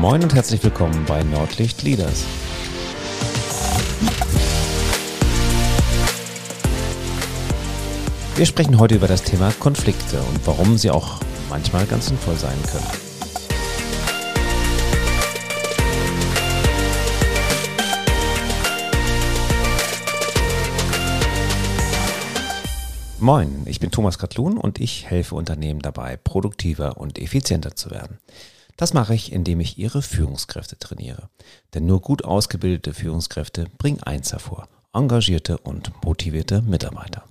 moin und herzlich willkommen bei Nordlicht Leaders. Wir sprechen heute über das Thema Konflikte und warum sie auch manchmal ganz sinnvoll sein können. Moin, ich bin Thomas Katlun und ich helfe Unternehmen dabei, produktiver und effizienter zu werden. Das mache ich, indem ich ihre Führungskräfte trainiere. Denn nur gut ausgebildete Führungskräfte bringen eins hervor, engagierte und motivierte Mitarbeiter.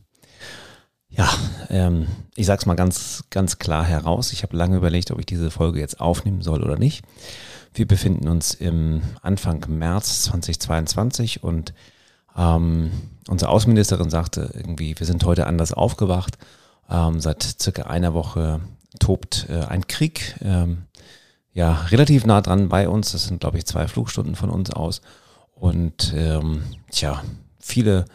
Ja, ähm, ich sage es mal ganz, ganz klar heraus. Ich habe lange überlegt, ob ich diese Folge jetzt aufnehmen soll oder nicht. Wir befinden uns im Anfang März 2022 und ähm, unsere Außenministerin sagte irgendwie, wir sind heute anders aufgewacht. Ähm, seit circa einer Woche tobt äh, ein Krieg, ähm, ja, relativ nah dran bei uns. Das sind, glaube ich, zwei Flugstunden von uns aus. Und ähm, tja, viele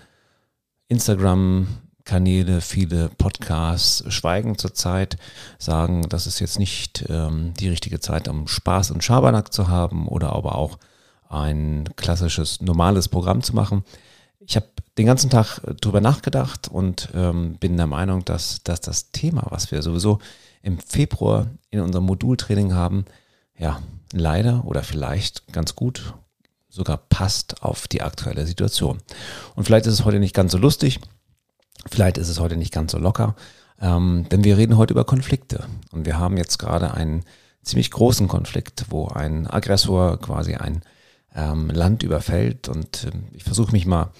Instagram-Kanäle, viele Podcasts schweigen zurzeit, sagen, das ist jetzt nicht ähm, die richtige Zeit, um Spaß und Schabernack zu haben oder aber auch ein klassisches, normales Programm zu machen. Ich habe den ganzen Tag drüber nachgedacht und ähm, bin der Meinung, dass, dass das Thema, was wir sowieso im Februar in unserem Modultraining haben, ja, leider oder vielleicht ganz gut sogar passt auf die aktuelle Situation. Und vielleicht ist es heute nicht ganz so lustig, vielleicht ist es heute nicht ganz so locker, ähm, denn wir reden heute über Konflikte. Und wir haben jetzt gerade einen ziemlich großen Konflikt, wo ein Aggressor quasi ein ähm, Land überfällt. Und äh, ich versuche mich mal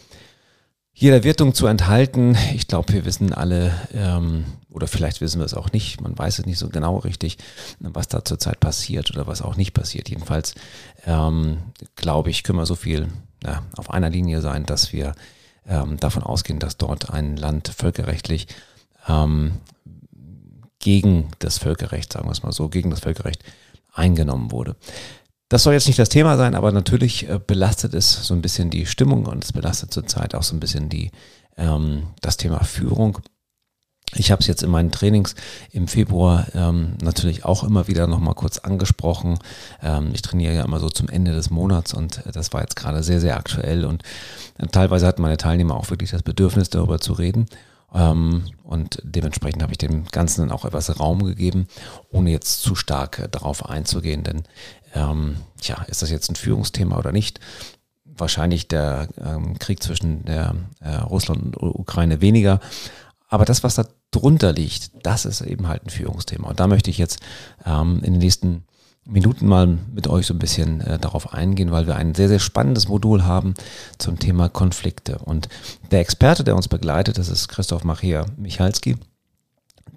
jeder Wertung zu enthalten. Ich glaube, wir wissen alle, ähm, oder vielleicht wissen wir es auch nicht, man weiß es nicht so genau richtig, was da zurzeit passiert oder was auch nicht passiert. Jedenfalls, ähm, glaube ich, können wir so viel ja, auf einer Linie sein, dass wir ähm, davon ausgehen, dass dort ein Land völkerrechtlich ähm, gegen das Völkerrecht, sagen wir es mal so, gegen das Völkerrecht eingenommen wurde. Das soll jetzt nicht das Thema sein, aber natürlich äh, belastet es so ein bisschen die Stimmung und es belastet zurzeit auch so ein bisschen die, ähm, das Thema Führung. Ich habe es jetzt in meinen Trainings im Februar ähm, natürlich auch immer wieder nochmal kurz angesprochen. Ähm, ich trainiere ja immer so zum Ende des Monats und das war jetzt gerade sehr, sehr aktuell und äh, teilweise hatten meine Teilnehmer auch wirklich das Bedürfnis, darüber zu reden. Ähm, und dementsprechend habe ich dem Ganzen dann auch etwas Raum gegeben, ohne jetzt zu stark äh, darauf einzugehen, denn ähm, tja, ist das jetzt ein Führungsthema oder nicht? Wahrscheinlich der ähm, Krieg zwischen der, äh, Russland und Ukraine weniger. Aber das, was da drunter liegt, das ist eben halt ein Führungsthema. Und da möchte ich jetzt ähm, in den nächsten Minuten mal mit euch so ein bisschen äh, darauf eingehen, weil wir ein sehr, sehr spannendes Modul haben zum Thema Konflikte. Und der Experte, der uns begleitet, das ist Christoph Maria Michalski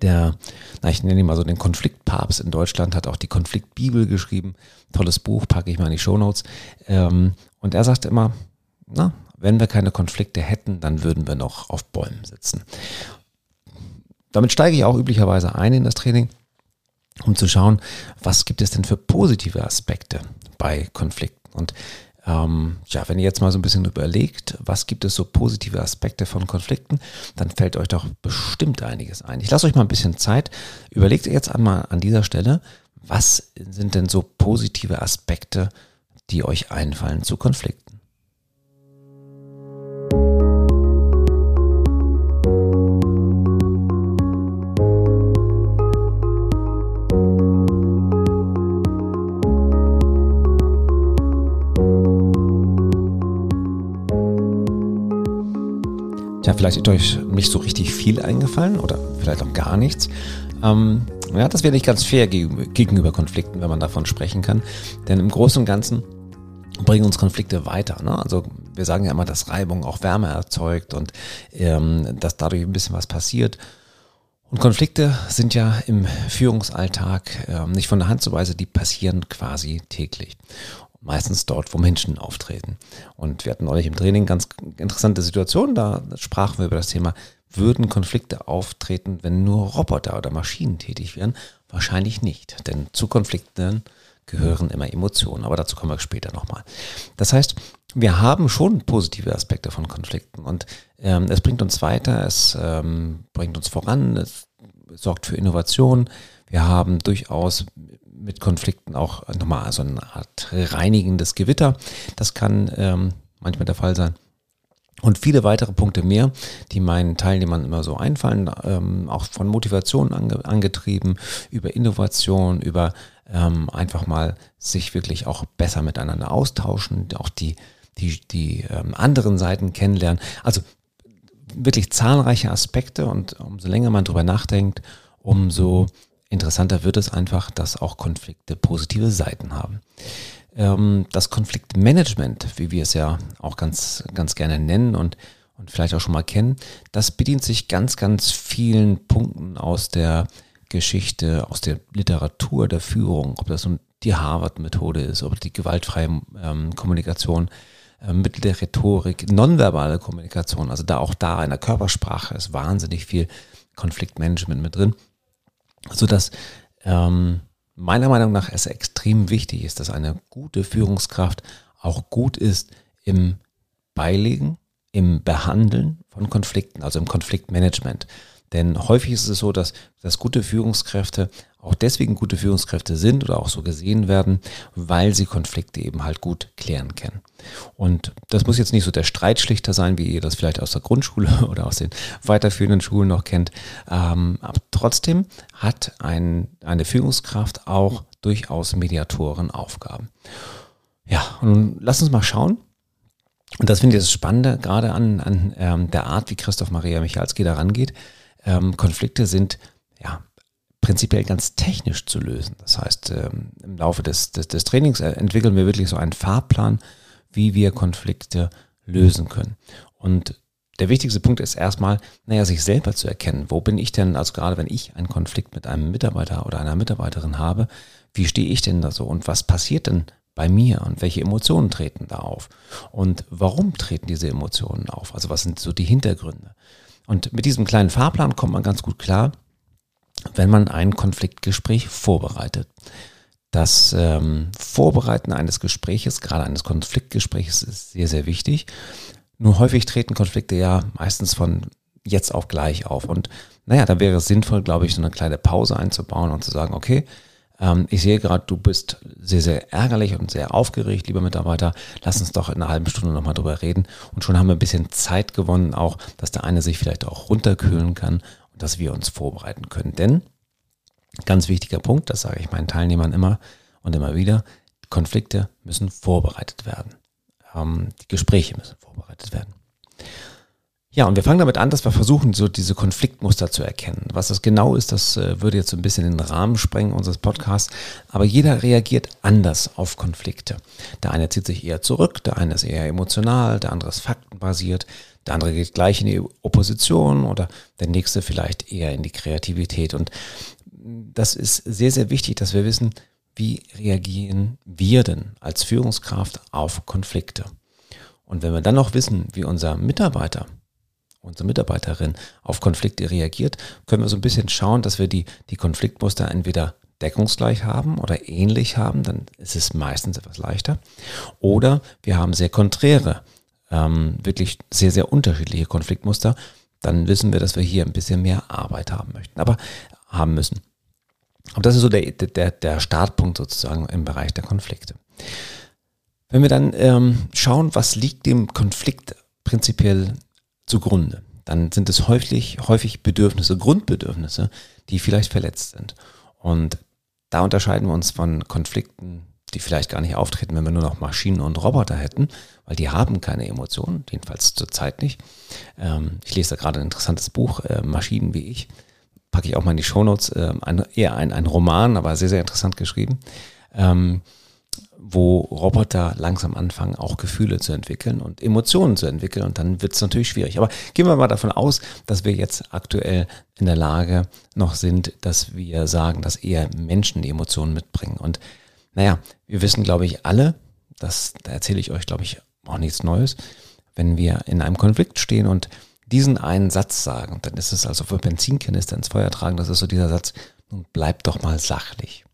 der, na, ich nenne ihn mal so den Konfliktpapst in Deutschland, hat auch die Konfliktbibel geschrieben. Tolles Buch, packe ich mal in die Shownotes. Ähm, und er sagt immer, na, wenn wir keine Konflikte hätten, dann würden wir noch auf Bäumen sitzen. Damit steige ich auch üblicherweise ein in das Training, um zu schauen, was gibt es denn für positive Aspekte bei Konflikten. Und ähm, ja, wenn ihr jetzt mal so ein bisschen überlegt, was gibt es so positive Aspekte von Konflikten, dann fällt euch doch bestimmt einiges ein. Ich lasse euch mal ein bisschen Zeit. Überlegt jetzt einmal an dieser Stelle, was sind denn so positive Aspekte, die euch einfallen zu Konflikten? Ja, vielleicht ist euch nicht so richtig viel eingefallen oder vielleicht auch gar nichts. Ähm, ja, das wäre nicht ganz fair gegenüber Konflikten, wenn man davon sprechen kann. Denn im Großen und Ganzen bringen uns Konflikte weiter. Ne? Also wir sagen ja immer, dass Reibung auch Wärme erzeugt und ähm, dass dadurch ein bisschen was passiert. Und Konflikte sind ja im Führungsalltag äh, nicht von der Hand zu weisen, die passieren quasi täglich meistens dort, wo Menschen auftreten. Und wir hatten neulich im Training ganz interessante Situationen, da sprachen wir über das Thema, würden Konflikte auftreten, wenn nur Roboter oder Maschinen tätig wären? Wahrscheinlich nicht, denn zu Konflikten gehören immer Emotionen, aber dazu kommen wir später nochmal. Das heißt, wir haben schon positive Aspekte von Konflikten und ähm, es bringt uns weiter, es ähm, bringt uns voran, es sorgt für Innovation. Wir haben durchaus mit Konflikten auch nochmal so eine Art reinigendes Gewitter. Das kann ähm, manchmal der Fall sein. Und viele weitere Punkte mehr, die meinen Teilnehmern immer so einfallen, ähm, auch von Motivation ange angetrieben, über Innovation, über ähm, einfach mal sich wirklich auch besser miteinander austauschen, auch die, die, die ähm, anderen Seiten kennenlernen. Also wirklich zahlreiche Aspekte und umso länger man drüber nachdenkt, umso interessanter wird es einfach, dass auch Konflikte positive Seiten haben. Ähm, das Konfliktmanagement, wie wir es ja auch ganz, ganz gerne nennen und, und vielleicht auch schon mal kennen, das bedient sich ganz, ganz vielen Punkten aus der Geschichte, aus der Literatur der Führung, ob das die Harvard-Methode ist, ob die gewaltfreie ähm, Kommunikation, äh, Mittel der Rhetorik, nonverbale Kommunikation, also da auch da in der Körpersprache ist wahnsinnig viel Konfliktmanagement mit drin, sodass ähm, meiner Meinung nach es extrem wichtig ist, dass eine gute Führungskraft auch gut ist im Beilegen, im Behandeln von Konflikten, also im Konfliktmanagement. Denn häufig ist es so, dass, dass gute Führungskräfte auch deswegen gute Führungskräfte sind oder auch so gesehen werden, weil sie Konflikte eben halt gut klären können. Und das muss jetzt nicht so der Streitschlichter sein, wie ihr das vielleicht aus der Grundschule oder aus den weiterführenden Schulen noch kennt. Ähm, aber trotzdem hat ein, eine Führungskraft auch durchaus Mediatorenaufgaben. Ja, und lass uns mal schauen, und das finde ich das Spannende, gerade an, an ähm, der Art, wie Christoph Maria Michalski da rangeht. Ähm, Konflikte sind ja prinzipiell ganz technisch zu lösen. Das heißt, ähm, im Laufe des, des, des Trainings entwickeln wir wirklich so einen Fahrplan, wie wir Konflikte lösen können. Und der wichtigste Punkt ist erstmal, naja, sich selber zu erkennen. Wo bin ich denn, also gerade wenn ich einen Konflikt mit einem Mitarbeiter oder einer Mitarbeiterin habe, wie stehe ich denn da so und was passiert denn bei mir und welche Emotionen treten da auf und warum treten diese Emotionen auf? Also was sind so die Hintergründe? Und mit diesem kleinen Fahrplan kommt man ganz gut klar, wenn man ein Konfliktgespräch vorbereitet. Das ähm, Vorbereiten eines Gespräches, gerade eines Konfliktgespräches, ist sehr, sehr wichtig. Nur häufig treten Konflikte ja meistens von jetzt auf gleich auf. Und naja, da wäre es sinnvoll, glaube ich, so eine kleine Pause einzubauen und zu sagen, okay, ähm, ich sehe gerade, du bist sehr, sehr ärgerlich und sehr aufgeregt, lieber Mitarbeiter. Lass uns doch in einer halben Stunde nochmal drüber reden. Und schon haben wir ein bisschen Zeit gewonnen, auch, dass der eine sich vielleicht auch runterkühlen kann dass wir uns vorbereiten können. Denn, ganz wichtiger Punkt, das sage ich meinen Teilnehmern immer und immer wieder, Konflikte müssen vorbereitet werden. Ähm, die Gespräche müssen vorbereitet werden. Ja, und wir fangen damit an, dass wir versuchen, so diese Konfliktmuster zu erkennen. Was das genau ist, das äh, würde jetzt so ein bisschen den Rahmen sprengen unseres Podcasts. Aber jeder reagiert anders auf Konflikte. Der eine zieht sich eher zurück, der eine ist eher emotional, der andere ist faktenbasiert, der andere geht gleich in die Opposition oder der nächste vielleicht eher in die Kreativität. Und das ist sehr, sehr wichtig, dass wir wissen, wie reagieren wir denn als Führungskraft auf Konflikte. Und wenn wir dann noch wissen, wie unser Mitarbeiter, unsere Mitarbeiterin auf Konflikte reagiert, können wir so ein bisschen schauen, dass wir die, die Konfliktmuster entweder deckungsgleich haben oder ähnlich haben, dann ist es meistens etwas leichter. Oder wir haben sehr konträre ähm, wirklich sehr, sehr unterschiedliche Konfliktmuster, dann wissen wir, dass wir hier ein bisschen mehr Arbeit haben möchten, aber haben müssen. Und das ist so der, der, der Startpunkt sozusagen im Bereich der Konflikte. Wenn wir dann ähm, schauen, was liegt dem Konflikt prinzipiell zugrunde, dann sind es häufig, häufig Bedürfnisse, Grundbedürfnisse, die vielleicht verletzt sind. Und da unterscheiden wir uns von Konflikten, die vielleicht gar nicht auftreten, wenn wir nur noch Maschinen und Roboter hätten, weil die haben keine Emotionen, jedenfalls zurzeit nicht. Ähm, ich lese da gerade ein interessantes Buch, äh, Maschinen wie ich, packe ich auch mal in die Shownotes, äh, ein, eher ein, ein Roman, aber sehr, sehr interessant geschrieben, ähm, wo Roboter langsam anfangen, auch Gefühle zu entwickeln und Emotionen zu entwickeln und dann wird es natürlich schwierig. Aber gehen wir mal davon aus, dass wir jetzt aktuell in der Lage noch sind, dass wir sagen, dass eher Menschen die Emotionen mitbringen und naja, wir wissen, glaube ich, alle, das, da erzähle ich euch, glaube ich, auch nichts Neues, wenn wir in einem Konflikt stehen und diesen einen Satz sagen, dann ist es also für Benzinkanister ins Feuer tragen, das ist so dieser Satz, nun bleib doch mal sachlich.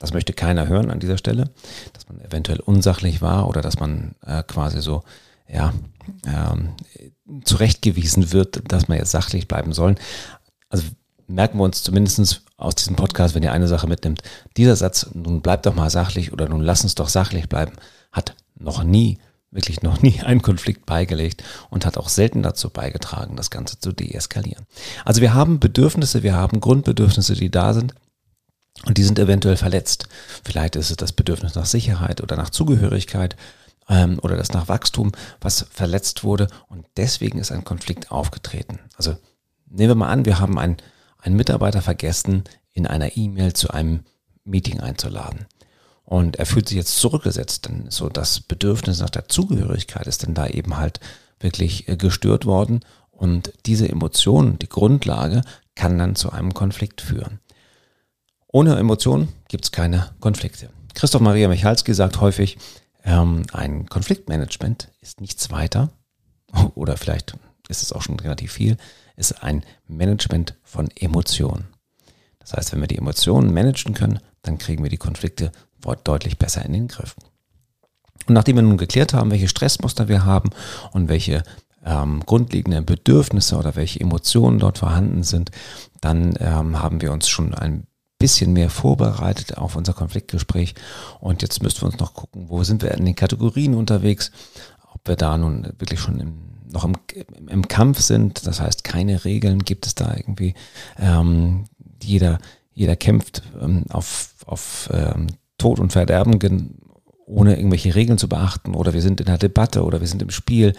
Das möchte keiner hören an dieser Stelle, dass man eventuell unsachlich war oder dass man äh, quasi so, ja, ähm, zurechtgewiesen wird, dass man jetzt sachlich bleiben soll. Also merken wir uns zumindest aus diesem Podcast, wenn ihr eine Sache mitnimmt. Dieser Satz, nun bleibt doch mal sachlich oder nun lass uns doch sachlich bleiben, hat noch nie, wirklich noch nie einen Konflikt beigelegt und hat auch selten dazu beigetragen, das Ganze zu deeskalieren. Also wir haben Bedürfnisse, wir haben Grundbedürfnisse, die da sind. Und die sind eventuell verletzt. Vielleicht ist es das Bedürfnis nach Sicherheit oder nach Zugehörigkeit ähm, oder das nach Wachstum, was verletzt wurde. Und deswegen ist ein Konflikt aufgetreten. Also nehmen wir mal an, wir haben einen, einen Mitarbeiter vergessen, in einer E-Mail zu einem Meeting einzuladen. Und er fühlt sich jetzt zurückgesetzt, denn so das Bedürfnis nach der Zugehörigkeit ist denn da eben halt wirklich äh, gestört worden. Und diese Emotion, die Grundlage, kann dann zu einem Konflikt führen. Ohne Emotionen gibt es keine Konflikte. Christoph Maria Michalski sagt häufig, ähm, ein Konfliktmanagement ist nichts weiter, oder vielleicht ist es auch schon relativ viel, ist ein Management von Emotionen. Das heißt, wenn wir die Emotionen managen können, dann kriegen wir die Konflikte deutlich besser in den Griff. Und nachdem wir nun geklärt haben, welche Stressmuster wir haben und welche ähm, grundlegenden Bedürfnisse oder welche Emotionen dort vorhanden sind, dann ähm, haben wir uns schon ein bisschen mehr vorbereitet auf unser Konfliktgespräch. Und jetzt müssten wir uns noch gucken, wo sind wir in den Kategorien unterwegs, ob wir da nun wirklich schon im, noch im, im Kampf sind. Das heißt, keine Regeln gibt es da irgendwie. Ähm, jeder, jeder kämpft ähm, auf, auf ähm, Tod und Verderben ohne irgendwelche Regeln zu beachten oder wir sind in einer Debatte oder wir sind im Spiel.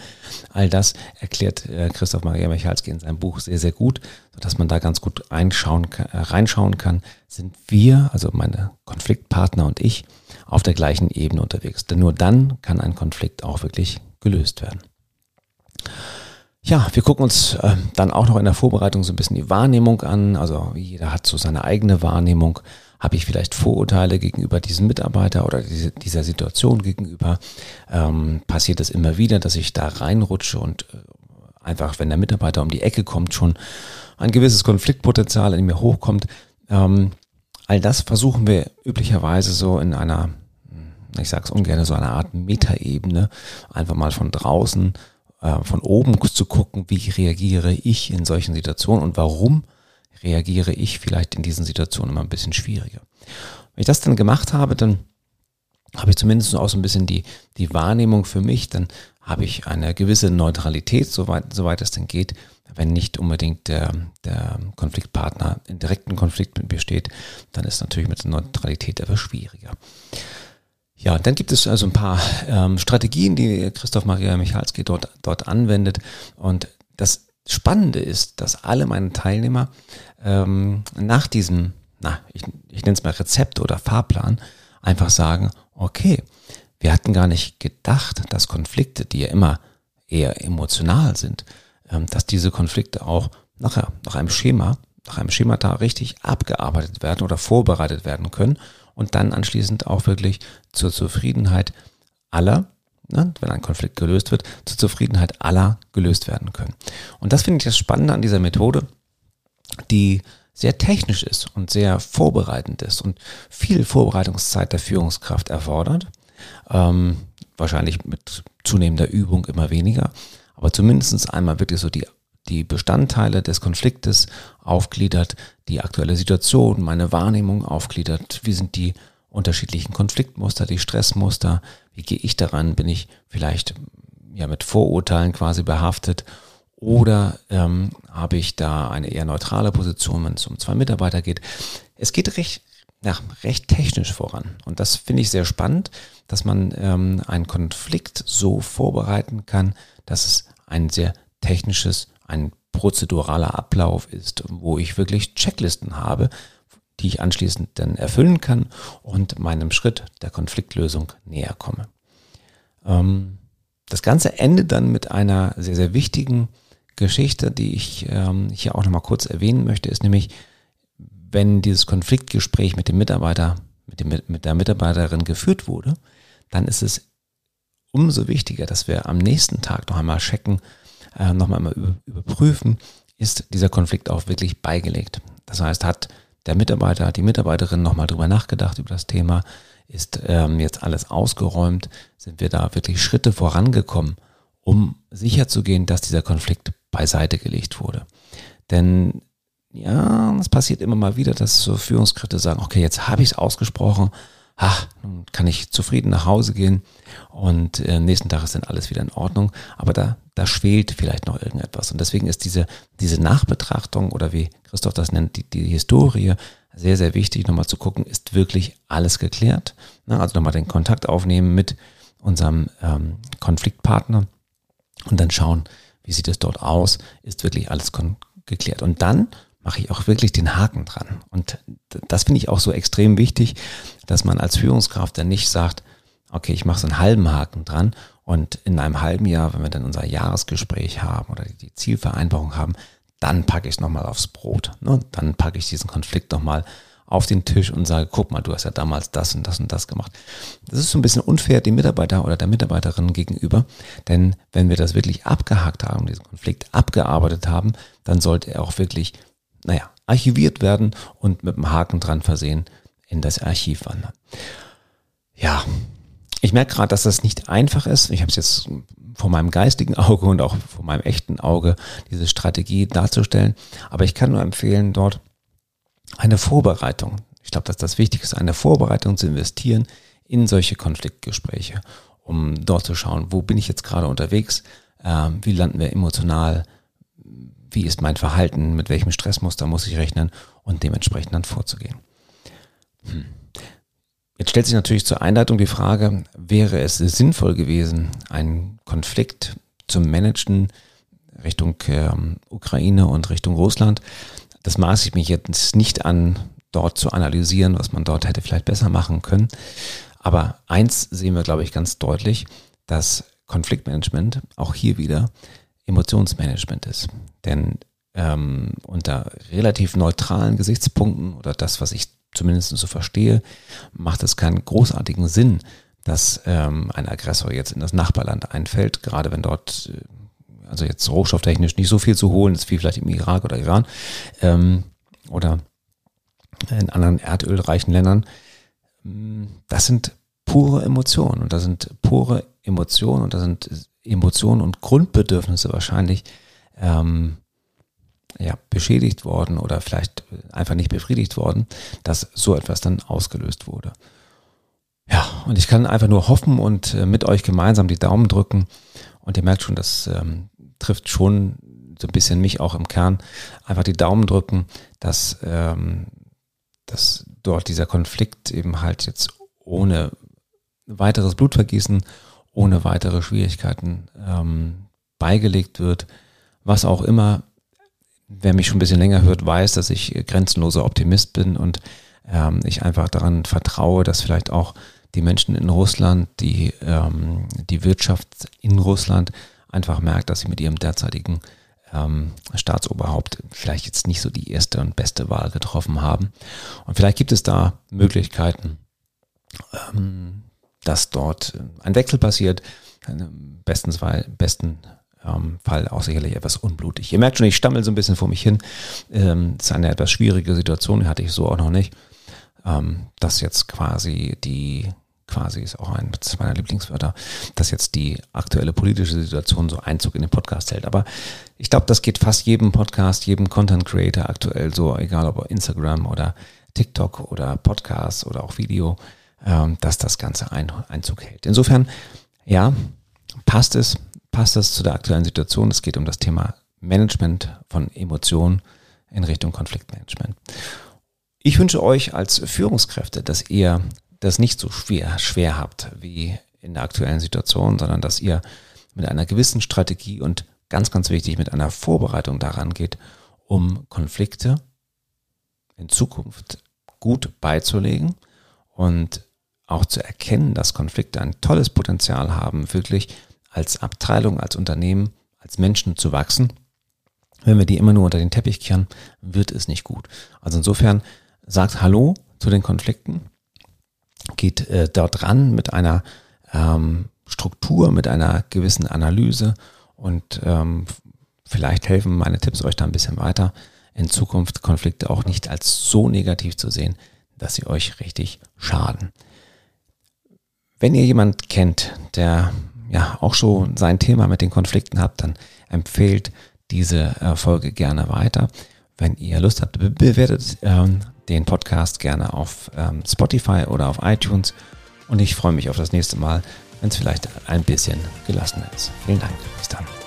All das erklärt äh, Christoph Maria Michalski in seinem Buch sehr, sehr gut, sodass man da ganz gut reinschauen, äh, reinschauen kann. Sind wir, also meine Konfliktpartner und ich, auf der gleichen Ebene unterwegs. Denn nur dann kann ein Konflikt auch wirklich gelöst werden. Ja, wir gucken uns äh, dann auch noch in der Vorbereitung so ein bisschen die Wahrnehmung an. Also jeder hat so seine eigene Wahrnehmung. Habe ich vielleicht Vorurteile gegenüber diesem Mitarbeiter oder diese, dieser Situation gegenüber? Ähm, passiert es immer wieder, dass ich da reinrutsche und äh, einfach, wenn der Mitarbeiter um die Ecke kommt, schon ein gewisses Konfliktpotenzial in mir hochkommt? Ähm, all das versuchen wir üblicherweise so in einer, ich sage es ungern, so einer Art Metaebene, einfach mal von draußen, äh, von oben zu gucken, wie reagiere ich in solchen Situationen und warum reagiere ich vielleicht in diesen Situationen immer ein bisschen schwieriger. Wenn ich das dann gemacht habe, dann habe ich zumindest auch so ein bisschen die, die Wahrnehmung für mich, dann habe ich eine gewisse Neutralität, soweit, soweit es denn geht, wenn nicht unbedingt der, der Konfliktpartner in direkten Konflikt mit mir steht, dann ist natürlich mit der Neutralität etwas schwieriger. Ja, dann gibt es also ein paar ähm, Strategien, die Christoph Maria Michalski dort, dort anwendet. Und das Spannende ist, dass alle meine Teilnehmer ähm, nach diesem, na, ich, ich nenne es mal Rezept oder Fahrplan, einfach sagen, okay, wir hatten gar nicht gedacht, dass Konflikte, die ja immer eher emotional sind, ähm, dass diese Konflikte auch nachher nach einem Schema, nach einem Schemata richtig abgearbeitet werden oder vorbereitet werden können und dann anschließend auch wirklich zur Zufriedenheit aller ne, wenn ein Konflikt gelöst wird, zur Zufriedenheit aller gelöst werden können. Und das finde ich das Spannende an dieser Methode, die sehr technisch ist und sehr vorbereitend ist und viel Vorbereitungszeit der Führungskraft erfordert. Ähm, wahrscheinlich mit zunehmender Übung immer weniger, aber zumindest einmal wirklich so die, die Bestandteile des Konfliktes aufgliedert, die aktuelle Situation, meine Wahrnehmung aufgliedert, wie sind die unterschiedlichen Konfliktmuster, die Stressmuster, wie gehe ich daran? Bin ich vielleicht ja mit Vorurteilen quasi behaftet? Oder ähm, habe ich da eine eher neutrale Position, wenn es um zwei Mitarbeiter geht? Es geht recht, ja, recht technisch voran. Und das finde ich sehr spannend, dass man ähm, einen Konflikt so vorbereiten kann, dass es ein sehr technisches, ein prozeduraler Ablauf ist, wo ich wirklich Checklisten habe, die ich anschließend dann erfüllen kann und meinem Schritt der Konfliktlösung näher komme. Ähm, das Ganze endet dann mit einer sehr, sehr wichtigen Geschichte, die ich ähm, hier auch nochmal kurz erwähnen möchte, ist nämlich, wenn dieses Konfliktgespräch mit dem Mitarbeiter, mit, dem, mit der Mitarbeiterin geführt wurde, dann ist es umso wichtiger, dass wir am nächsten Tag noch einmal checken, äh, noch einmal überprüfen, ist dieser Konflikt auch wirklich beigelegt. Das heißt, hat der Mitarbeiter, hat die Mitarbeiterin nochmal drüber nachgedacht über das Thema, ist ähm, jetzt alles ausgeräumt, sind wir da wirklich Schritte vorangekommen, um sicherzugehen, dass dieser Konflikt beiseite gelegt wurde. Denn ja, es passiert immer mal wieder, dass so Führungskräfte sagen, okay, jetzt habe ich es ausgesprochen, ach, nun kann ich zufrieden nach Hause gehen und äh, nächsten Tag ist dann alles wieder in Ordnung. Aber da, da schwelt vielleicht noch irgendetwas. Und deswegen ist diese, diese Nachbetrachtung oder wie Christoph das nennt, die, die Historie sehr, sehr wichtig, nochmal zu gucken, ist wirklich alles geklärt. Ne? Also nochmal den Kontakt aufnehmen mit unserem ähm, Konfliktpartner und dann schauen, wie sieht es dort aus, ist wirklich alles geklärt. Und dann mache ich auch wirklich den Haken dran. Und das finde ich auch so extrem wichtig, dass man als Führungskraft dann nicht sagt, okay, ich mache so einen halben Haken dran und in einem halben Jahr, wenn wir dann unser Jahresgespräch haben oder die Zielvereinbarung haben, dann packe ich es nochmal aufs Brot. Ne? Dann packe ich diesen Konflikt nochmal auf den Tisch und sage, guck mal, du hast ja damals das und das und das gemacht. Das ist so ein bisschen unfair dem Mitarbeiter oder der Mitarbeiterin gegenüber, denn wenn wir das wirklich abgehakt haben, diesen Konflikt abgearbeitet haben, dann sollte er auch wirklich naja, archiviert werden und mit einem Haken dran versehen in das Archiv wandern. Ja, ich merke gerade, dass das nicht einfach ist. Ich habe es jetzt vor meinem geistigen Auge und auch vor meinem echten Auge, diese Strategie darzustellen. Aber ich kann nur empfehlen, dort eine Vorbereitung, ich glaube, dass das Wichtigste ist, eine Vorbereitung zu investieren in solche Konfliktgespräche, um dort zu schauen, wo bin ich jetzt gerade unterwegs, äh, wie landen wir emotional, wie ist mein Verhalten, mit welchem Stressmuster muss ich rechnen und dementsprechend dann vorzugehen. Hm. Jetzt stellt sich natürlich zur Einleitung die Frage, wäre es sinnvoll gewesen, einen Konflikt zu managen Richtung ähm, Ukraine und Richtung Russland? Das maße ich mich jetzt nicht an, dort zu analysieren, was man dort hätte vielleicht besser machen können. Aber eins sehen wir, glaube ich, ganz deutlich, dass Konfliktmanagement auch hier wieder Emotionsmanagement ist. Denn ähm, unter relativ neutralen Gesichtspunkten oder das, was ich zumindest so verstehe, macht es keinen großartigen Sinn, dass ähm, ein Aggressor jetzt in das Nachbarland einfällt, gerade wenn dort, äh, also jetzt rohstofftechnisch nicht so viel zu holen ist wie vielleicht im Irak oder Iran ähm, oder in anderen erdölreichen Ländern. Das sind pure Emotionen und das sind pure Emotionen und das sind Emotionen und Grundbedürfnisse wahrscheinlich ähm, ja, beschädigt worden oder vielleicht einfach nicht befriedigt worden, dass so etwas dann ausgelöst wurde. Ja, und ich kann einfach nur hoffen und äh, mit euch gemeinsam die Daumen drücken. Und ihr merkt schon, das ähm, trifft schon so ein bisschen mich auch im Kern. Einfach die Daumen drücken, dass, ähm, dass dort dieser Konflikt eben halt jetzt ohne weiteres Blutvergießen ohne weitere Schwierigkeiten ähm, beigelegt wird. Was auch immer, wer mich schon ein bisschen länger hört, weiß, dass ich grenzenloser Optimist bin und ähm, ich einfach daran vertraue, dass vielleicht auch die Menschen in Russland, die, ähm, die Wirtschaft in Russland einfach merkt, dass sie mit ihrem derzeitigen ähm, Staatsoberhaupt vielleicht jetzt nicht so die erste und beste Wahl getroffen haben. Und vielleicht gibt es da Möglichkeiten, ähm, dass dort ein Wechsel passiert. Im besten Fall, besten ähm, Fall auch sicherlich etwas unblutig. Ihr merkt schon, ich stammel so ein bisschen vor mich hin. Ähm, ist eine etwas schwierige Situation, hatte ich so auch noch nicht. Ähm, dass jetzt quasi die, quasi ist auch ein meiner Lieblingswörter, dass jetzt die aktuelle politische Situation so Einzug in den Podcast hält. Aber ich glaube, das geht fast jedem Podcast, jedem Content Creator aktuell so, egal ob Instagram oder TikTok oder Podcast oder auch Video. Ähm, dass das Ganze Einzug hält. Insofern, ja, passt es, passt es zu der aktuellen Situation. Es geht um das Thema Management von Emotionen in Richtung Konfliktmanagement. Ich wünsche euch als Führungskräfte, dass ihr das nicht so schwer, schwer habt wie in der aktuellen Situation, sondern dass ihr mit einer gewissen Strategie und ganz, ganz wichtig mit einer Vorbereitung daran geht, um Konflikte in Zukunft gut beizulegen und auch zu erkennen, dass Konflikte ein tolles Potenzial haben, wirklich als Abteilung, als Unternehmen, als Menschen zu wachsen. Wenn wir die immer nur unter den Teppich kehren, wird es nicht gut. Also insofern sagt Hallo zu den Konflikten, geht äh, dort ran mit einer ähm, Struktur, mit einer gewissen Analyse und ähm, vielleicht helfen meine Tipps euch da ein bisschen weiter, in Zukunft Konflikte auch nicht als so negativ zu sehen, dass sie euch richtig schaden. Wenn ihr jemand kennt, der ja auch schon sein Thema mit den Konflikten hat, dann empfehlt diese Folge gerne weiter. wenn ihr Lust habt, bewertet ähm, den Podcast gerne auf ähm, Spotify oder auf iTunes. Und ich freue mich auf das nächste Mal, wenn es vielleicht ein bisschen gelassener ist. Vielen Dank. Bis dann.